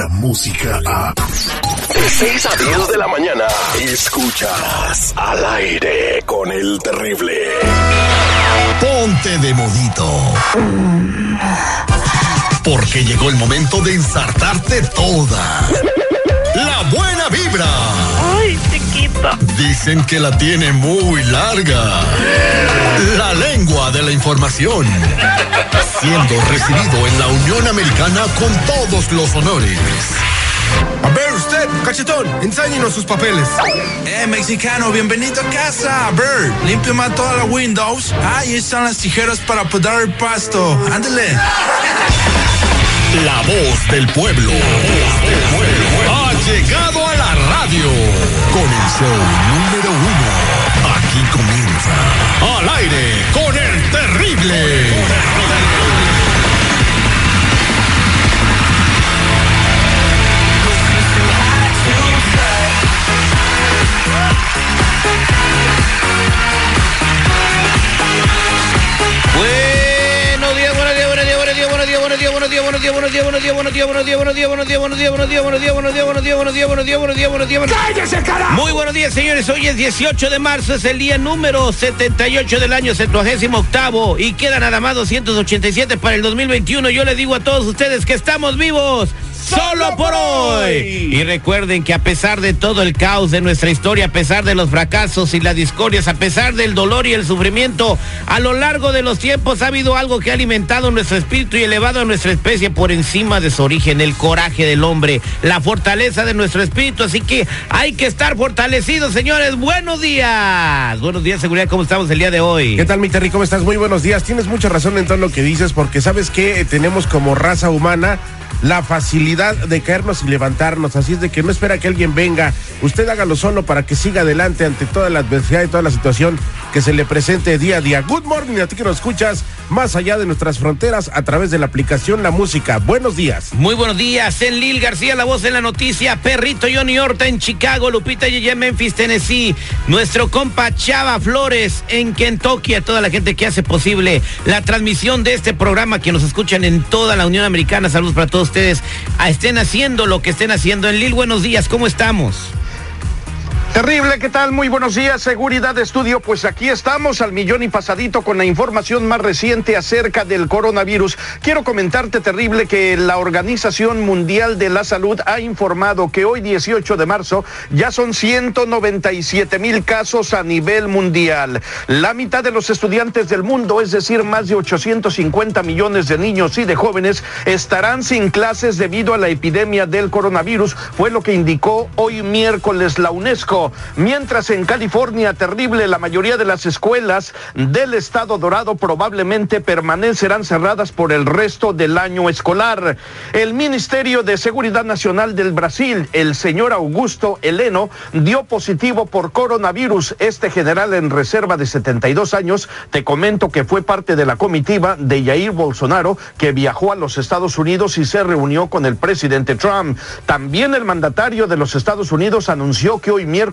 la música a... De 6 a 10 de la mañana, escuchas al aire con el terrible. Ponte de modito. Porque llegó el momento de ensartarte toda. La buena vibra. Dicen que la tiene muy larga. La lengua de la información. Siendo recibido en la Unión Americana con todos los honores. A ver usted, cachetón, enséñenos sus papeles. Eh, mexicano, bienvenido a casa. A ver, limpio más todas las windows. Ah, y están las tijeras para podar el pasto. Ándale. La voz del pueblo. Ha llegado radio. Con el show número uno. Aquí comienza. Al aire con el terrible. Días, buenos días, buenos días, buenos días, buenos días, buenos días, buenos días, buenos días, buenos días, buenos días, buenos días, buenos días, buenos días, buenos días, buenos días, buenos días, buenos días. ¡Cállese, carajo! Muy buenos días, señores. Hoy es 18 de marzo, es el día número 78 del año 78 y queda nada más 287 para el 2021. Yo les digo a todos ustedes que estamos vivos. Solo por hoy. Y recuerden que a pesar de todo el caos de nuestra historia, a pesar de los fracasos y las discordias, a pesar del dolor y el sufrimiento, a lo largo de los tiempos ha habido algo que ha alimentado nuestro espíritu y elevado a nuestra especie por encima de su origen, el coraje del hombre, la fortaleza de nuestro espíritu. Así que hay que estar fortalecidos, señores. Buenos días. Buenos días, seguridad. ¿Cómo estamos el día de hoy? ¿Qué tal, mi Terry? ¿Cómo estás? Muy buenos días. Tienes mucha razón en todo lo que dices, porque sabes que tenemos como raza humana la facilidad de caernos y levantarnos. Así es de que no espera que alguien venga. Usted hágalo solo para que siga adelante ante toda la adversidad y toda la situación que se le presente día a día. Good morning a ti que nos escuchas más allá de nuestras fronteras a través de la aplicación La Música. Buenos días. Muy buenos días, en Lil García, la voz en la noticia, Perrito Johnny Horta en Chicago, Lupita Yeye Memphis, Tennessee, nuestro compa Chava Flores en Kentucky, a toda la gente que hace posible la transmisión de este programa, que nos escuchan en toda la Unión Americana. Saludos para todos ustedes. A estén haciendo lo que estén haciendo. En Lil, buenos días, ¿cómo estamos? Terrible, ¿qué tal? Muy buenos días, Seguridad Estudio. Pues aquí estamos al millón y pasadito con la información más reciente acerca del coronavirus. Quiero comentarte, Terrible, que la Organización Mundial de la Salud ha informado que hoy, 18 de marzo, ya son 197 mil casos a nivel mundial. La mitad de los estudiantes del mundo, es decir, más de 850 millones de niños y de jóvenes, estarán sin clases debido a la epidemia del coronavirus, fue lo que indicó hoy miércoles la UNESCO. Mientras en California, terrible, la mayoría de las escuelas del estado dorado probablemente permanecerán cerradas por el resto del año escolar. El Ministerio de Seguridad Nacional del Brasil, el señor Augusto Heleno, dio positivo por coronavirus. Este general en reserva de 72 años, te comento que fue parte de la comitiva de Jair Bolsonaro que viajó a los Estados Unidos y se reunió con el presidente Trump. También el mandatario de los Estados Unidos anunció que hoy miércoles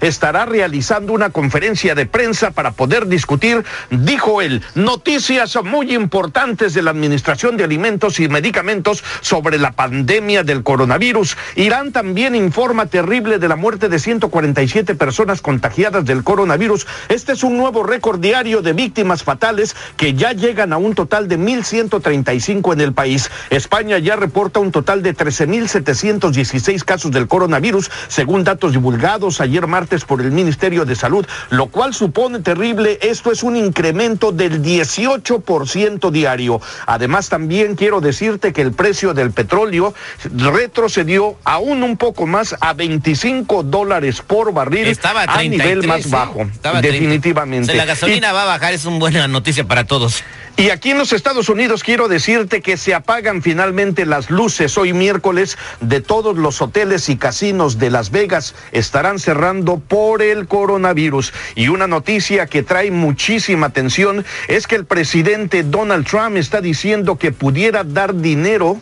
estará realizando una conferencia de prensa para poder discutir, dijo él, noticias muy importantes de la Administración de Alimentos y Medicamentos sobre la pandemia del coronavirus. Irán también informa terrible de la muerte de 147 personas contagiadas del coronavirus. Este es un nuevo récord diario de víctimas fatales que ya llegan a un total de 1.135 en el país. España ya reporta un total de 13.716 casos del coronavirus, según datos divulgados ayer martes por el Ministerio de Salud, lo cual supone terrible. Esto es un incremento del 18% diario. Además, también quiero decirte que el precio del petróleo retrocedió aún un poco más a 25 dólares por barril Estaba a a nivel 33, más ¿eh? bajo. Estaba a 30. definitivamente. Si la gasolina va a bajar, es una buena noticia para todos. Y aquí en los Estados Unidos quiero decirte que se apagan finalmente las luces hoy miércoles de todos los hoteles y casinos de Las Vegas. Estarán cerrando por el coronavirus. Y una noticia que trae muchísima atención es que el presidente Donald Trump está diciendo que pudiera dar dinero,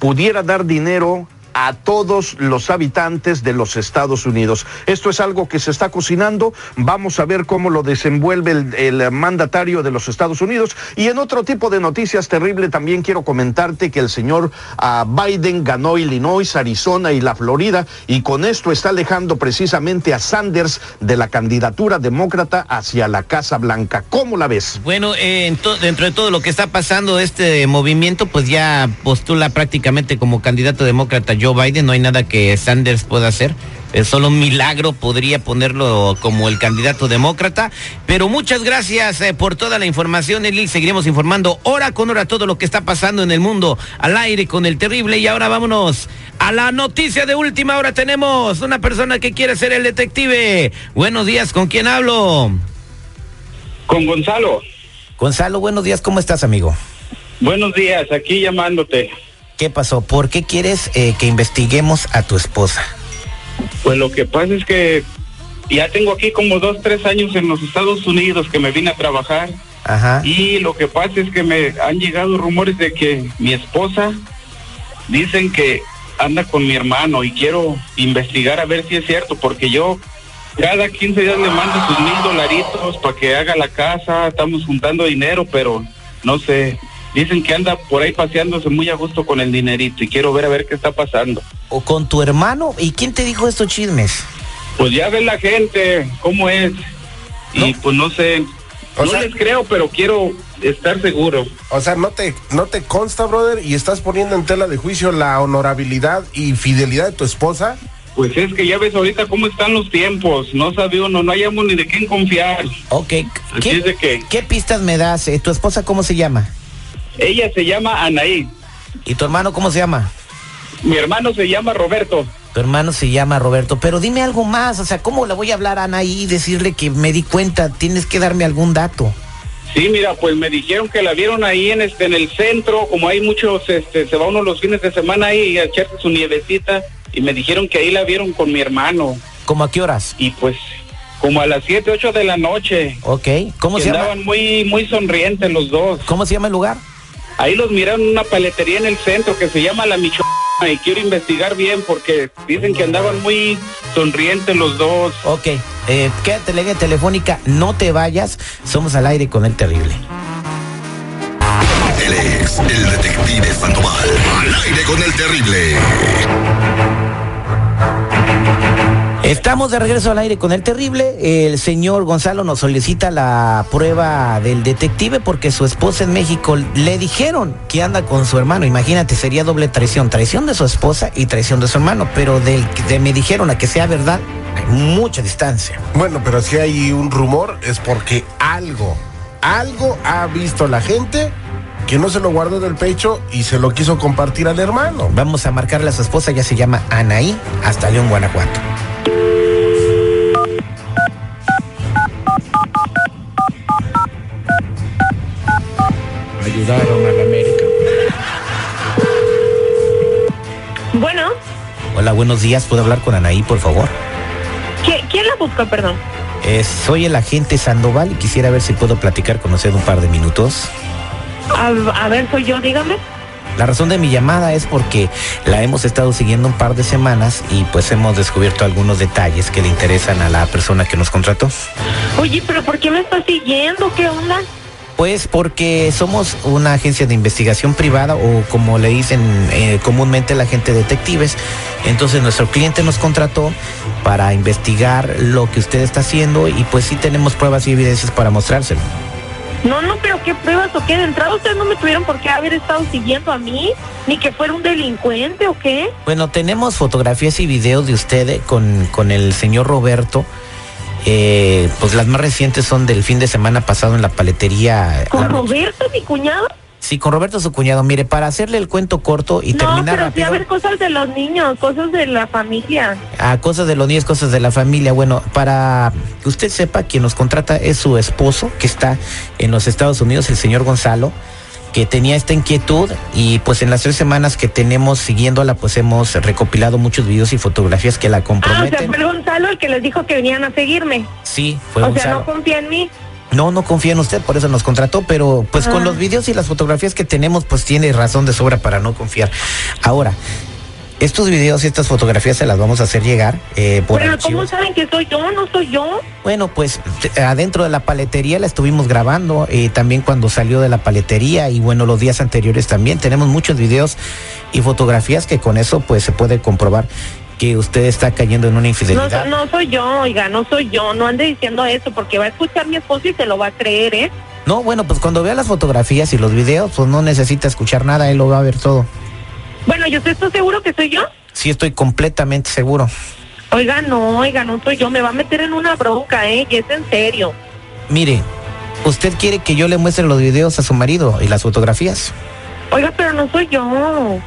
pudiera dar dinero a todos los habitantes de los Estados Unidos. Esto es algo que se está cocinando. Vamos a ver cómo lo desenvuelve el, mandatario de los Estados Unidos. Y en otro tipo de noticias terrible también quiero comentarte que el señor uh, Biden ganó Illinois, Arizona y la Florida y con esto está alejando precisamente a Sanders de la candidatura demócrata hacia la Casa Blanca. ¿Cómo la ves? Bueno, eh, dentro de todo lo que está pasando, este movimiento pues ya postula prácticamente como candidato demócrata Joe Biden, no hay nada que Sanders pueda hacer. Es solo un milagro podría ponerlo como el candidato demócrata. Pero muchas gracias eh, por toda la información, Eli. Seguiremos informando hora con hora todo lo que está pasando en el mundo al aire con el terrible. Y ahora vámonos a la noticia de última hora. Tenemos una persona que quiere ser el detective. Buenos días, ¿con quién hablo? Con Gonzalo. Gonzalo, buenos días, ¿cómo estás, amigo? Buenos días, aquí llamándote. ¿Qué pasó? ¿Por qué quieres eh, que investiguemos a tu esposa? Pues lo que pasa es que ya tengo aquí como dos, tres años en los Estados Unidos que me vine a trabajar. Ajá. Y lo que pasa es que me han llegado rumores de que mi esposa dicen que anda con mi hermano y quiero investigar a ver si es cierto, porque yo cada 15 días le mando sus mil dolaritos para que haga la casa, estamos juntando dinero, pero no sé, dicen que anda por ahí paseándose muy a gusto con el dinerito y quiero ver a ver qué está pasando. ¿O con tu hermano? ¿Y quién te dijo estos chismes? Pues ya ve la gente, cómo es. Y pues no sé, O no sea- les creo, pero quiero estar seguro. O sea, no te, no te consta, brother, y estás poniendo en tela de juicio la honorabilidad y fidelidad de tu esposa. Pues es que ya ves ahorita cómo están los tiempos, no sabe uno, no hayamos ni de quién confiar. Ok. Así es de que- ¿Qué pistas me das? Eh, ¿Tu esposa cómo se llama? Ella se llama Anaí, ¿Y tu hermano cómo se llama? mi hermano se llama Roberto. Tu hermano se llama Roberto, pero dime algo más, o sea, ¿cómo le voy a hablar a Ana y decirle que me di cuenta? Tienes que darme algún dato. Sí, mira, pues me dijeron que la vieron ahí en este en el centro, como hay muchos, este, se va uno los fines de semana ahí a echarse su nievecita y me dijeron que ahí la vieron con mi hermano ¿Cómo a qué horas? y pues como a las 7, 8 de la noche. Ok. ¿Cómo se llama? andaban muy muy sonrientes los dos. ¿Cómo se llama el lugar? Ahí los miraron en una paletería en el centro que se llama La Michoacana y quiero investigar bien porque dicen que andaban muy sonrientes los dos. Ok. Eh, quédate en línea telefónica, no te vayas. Somos al aire con el terrible. Él es el detective Sandoval. Al aire con el terrible. Estamos de regreso al aire con el terrible. El señor Gonzalo nos solicita la prueba del detective porque su esposa en México le dijeron que anda con su hermano. Imagínate, sería doble traición. Traición de su esposa y traición de su hermano. Pero del de me dijeron a que sea verdad, hay mucha distancia. Bueno, pero si hay un rumor es porque algo, algo ha visto la gente que no se lo guardó del pecho y se lo quiso compartir al hermano. Vamos a marcarle a su esposa, ya se llama Anaí, hasta León, Guanajuato. Ayudaron a la América. Bueno, Hola, buenos días. ¿Puedo hablar con Anaí, por favor? ¿qui- ¿quién la busca, perdón? Eh, soy el agente Sandoval y quisiera ver si puedo platicar con usted un par de minutos. A, a ver, soy yo, dígame. La razón de mi llamada es porque la hemos estado siguiendo un par de semanas y pues hemos descubierto algunos detalles que le interesan a la persona que nos contrató. Oye, pero ¿por qué me estás siguiendo? ¿Qué onda? Pues porque somos una agencia de investigación privada o como le dicen eh, comúnmente la gente detectives. Entonces nuestro cliente nos contrató para investigar lo que usted está haciendo y pues sí tenemos pruebas y evidencias para mostrárselo. No, no, pero ¿qué pruebas o qué? De entrada ustedes no me tuvieron por qué haber estado siguiendo a mí, ni que fuera un delincuente o qué. Bueno, tenemos fotografías y videos de usted eh, con, con el señor Roberto. Eh, pues las más recientes son del fin de semana pasado en la paletería. ¿Con La- Roberto, mi cuñado? Sí, con Roberto su cuñado. Mire, para hacerle el cuento corto y no, terminar pero sí a rápido. ver cosas de los niños, cosas de la familia. a cosas de los niños, cosas de la familia. Bueno, para que usted sepa, quien nos contrata es su esposo, que está en los Estados Unidos, el señor Gonzalo, que tenía esta inquietud y pues en las tres semanas que tenemos siguiéndola, pues hemos recopilado muchos videos y fotografías que la Ah, o sea, comprometen. fue Gonzalo el que les dijo que venían a seguirme. Sí, fue o sea, Gonzalo. no confía en mí. No, no confía en usted, por eso nos contrató, pero pues con Ah. los videos y las fotografías que tenemos, pues tiene razón de sobra para no confiar. Ahora, Estos videos y estas fotografías se las vamos a hacer llegar eh, por Pero. ¿cómo saben que soy yo? No soy yo. Bueno, pues adentro de la paletería la estuvimos grabando, eh, también cuando salió de la paletería y bueno, los días anteriores también. Tenemos muchos videos y fotografías que con eso pues se puede comprobar que usted está cayendo en una No, infidelidad. so- no soy yo, oiga, no soy yo. No ande diciendo eso porque va a escuchar mi esposo y se lo va a creer, ¿eh? No, bueno, pues cuando vea las fotografías y los videos, pues no necesita escuchar nada, él lo va a ver todo. Bueno, ¿yo estoy seguro que soy yo? Sí, estoy completamente seguro. Oiga, no, oiga, no soy yo. Me va a meter en una bronca, ¿eh? Y es en serio. Mire, ¿usted quiere que yo le muestre los videos a su marido y las fotografías? Oiga, pero no soy yo.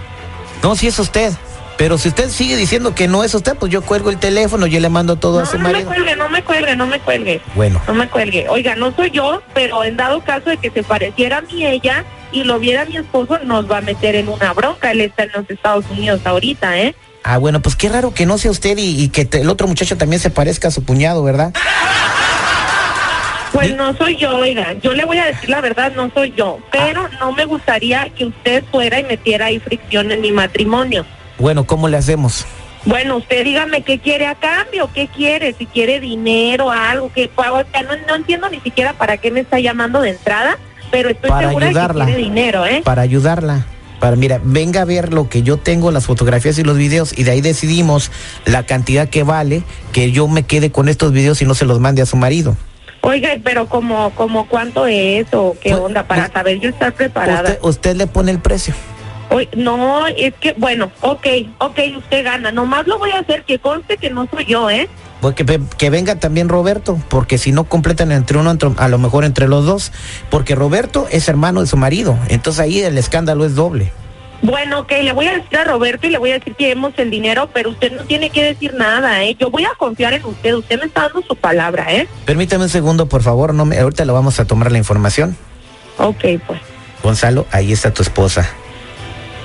No, sí es usted. Pero si usted sigue diciendo que no es usted, pues yo cuelgo el teléfono, yo le mando todo a No, su no me marido. cuelgue, no me cuelgue, no me cuelgue. Bueno, No me cuelgue. Oiga, no soy yo, pero en dado caso de que se pareciera a mí ella y lo viera mi esposo, nos va a meter en una bronca. Él está en los Estados Unidos ahorita, ¿eh? ah, bueno, pues qué raro que no sea usted y, y que te- el otro muchacho también se parezca a su cuñado, ¿verdad? Pues no soy yo, oiga. Yo le voy a decir la verdad, no soy yo. Pero no me gustaría que usted fuera y metiera ahí fricción en mi matrimonio. Bueno, ¿cómo le hacemos? Bueno, usted dígame qué quiere a cambio, qué quiere, si quiere dinero, algo, que pago. O sea, no, no entiendo ni siquiera para qué me está llamando de entrada, pero estoy Para segura ayudarla. que dinero, ¿eh? Para ayudarla. Para, mira, venga a ver lo que yo tengo, las fotografías y los videos, y de ahí decidimos la cantidad que vale que yo me quede con estos videos y no se los mande a su marido. Oiga, pero como, como cuánto es o qué Pues- onda para pues- saber yo estar preparada. Usted, usted le pone el precio. Oye, no, es que, bueno, ok, ok, usted gana. Nomás lo voy a hacer que conste que no soy yo, ¿eh? Porque ve- que venga también Roberto, porque si no completan entre uno, entre- a lo mejor entre los dos, porque Roberto es hermano de su marido, entonces ahí el escándalo es doble. Bueno, ok, le voy a decir a Roberto y le voy a decir que demos el dinero, pero usted no tiene que decir nada, ¿eh? Yo voy a confiar en usted, usted me está dando su palabra, ¿eh? Permítame un segundo, por favor, no me, ahorita lo vamos a tomar la información. Ok, pues. Gonzalo, ahí está tu esposa.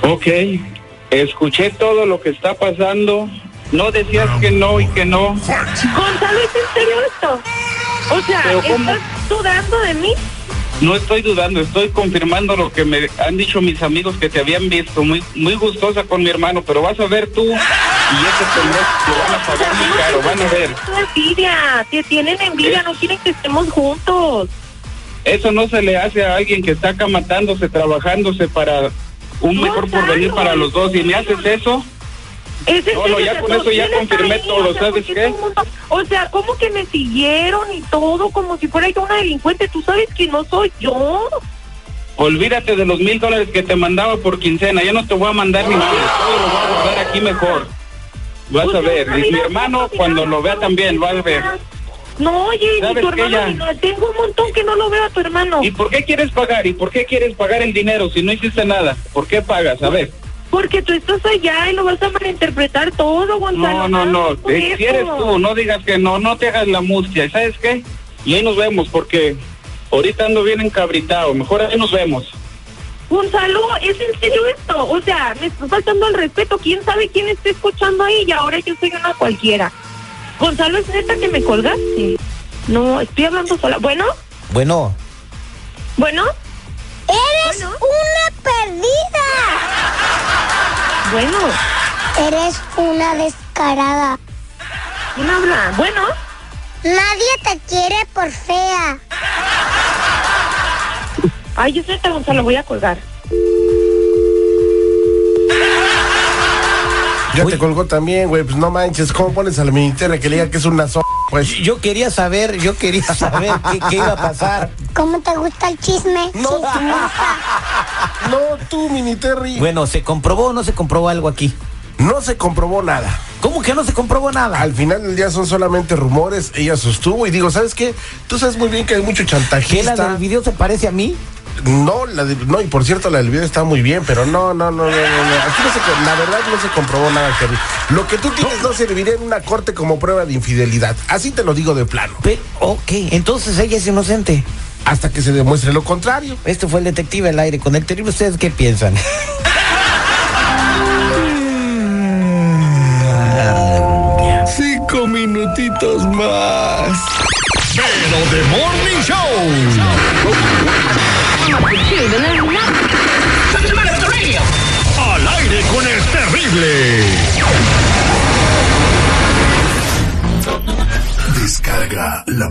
Ok, escuché todo lo que está pasando. No decías que no y que no. Gonzalo, ¿es en serio esto? O sea. ¿estás dudando de mí? No estoy dudando, estoy confirmando lo que me han dicho mis amigos que te habían visto. Muy muy gustosa con mi hermano, pero vas a ver tú y ese pendejo que van a pagar muy caro. Van a ver. Envidia, te tienen envidia, no quieren que estemos juntos. Eso no se le hace a alguien que está acá matándose, trabajándose para un mejor Gonzalo, porvenir para los dos. Y me haces eso, Es No, no, ya con eso ya confirmé ahí, todo, o sea, ¿sabes qué? mundo- O sea, ¿cómo que me siguieron y todo? Como si fuera yo una delincuente. Tú sabes que no soy yo. olvídate de los mil dólares que te mandaba por quincena. Ya no te voy a mandar ni nada. Todo lo voy a guardar aquí mejor. Vas O a ver. Y mi hermano, cuando lo vea también, va a ver. No, oye, ni ¿Sabes tu hermano, ya? ni no, tengo un montón que no lo veo a tu hermano. ¿Y por qué quieres pagar? ¿Y por qué quieres pagar el dinero si no hiciste nada? ¿Por qué pagas? A ver. Porque tú estás allá y lo vas a malinterpretar todo, No, Gonzalo. no, no. por Eh, Si eres tú, no digas que no, no te hagas la mustia. ¿Y sabes qué? Y ahí nos vemos porque ahorita ando bien encabritado. Mejor ahí nos vemos. Gonzalo, ¿es en serio esto? O sea, me está faltando el respeto. ¿Quién sabe quién está escuchando ahí? Y ahora yo soy una cualquiera. Gonzalo, ¿es neta que me colgaste? No, estoy hablando sola. ¿Bueno? Bueno, ¿Bueno? ¡Eres Bueno. una perdida! ¿Bueno? Eres una descarada. ¿Quién habla? ¿Bueno? Nadie te quiere por fea. Ay, yo neta, Gonzalo, voy a colgar. Ya Uy. te colgó también, güey. Pues no manches, ¿cómo pones al ministerio que le diga que es una so... Pues yo quería saber, yo quería saber qué, qué iba a pasar. ¿Cómo te gusta el chisme? No. Chismosa. no, tú, mini Terry. Bueno, ¿se comprobó o no se comprobó algo aquí? No se comprobó nada. ¿Cómo que no se comprobó nada? Al final del día son solamente rumores. Ella sostuvo y digo, ¿sabes qué? Tú sabes muy bien que hay mucho ¿Que la chantajista. del video se parece a mí? No, la de- no, y por cierto, la del video está muy bien, pero no, no, no, no, no, no. Aquí no se, la verdad no se comprobó nada, Terry. Lo que tú tienes no serviría en una corte como prueba de infidelidad. Así te lo digo de plano. Pero, ok, entonces ella es inocente. Hasta que se demuestre lo contrario. Este fue el detective al aire con el terrible. ¿Ustedes qué piensan? Cinco minutitos más. Pero de Morning Show.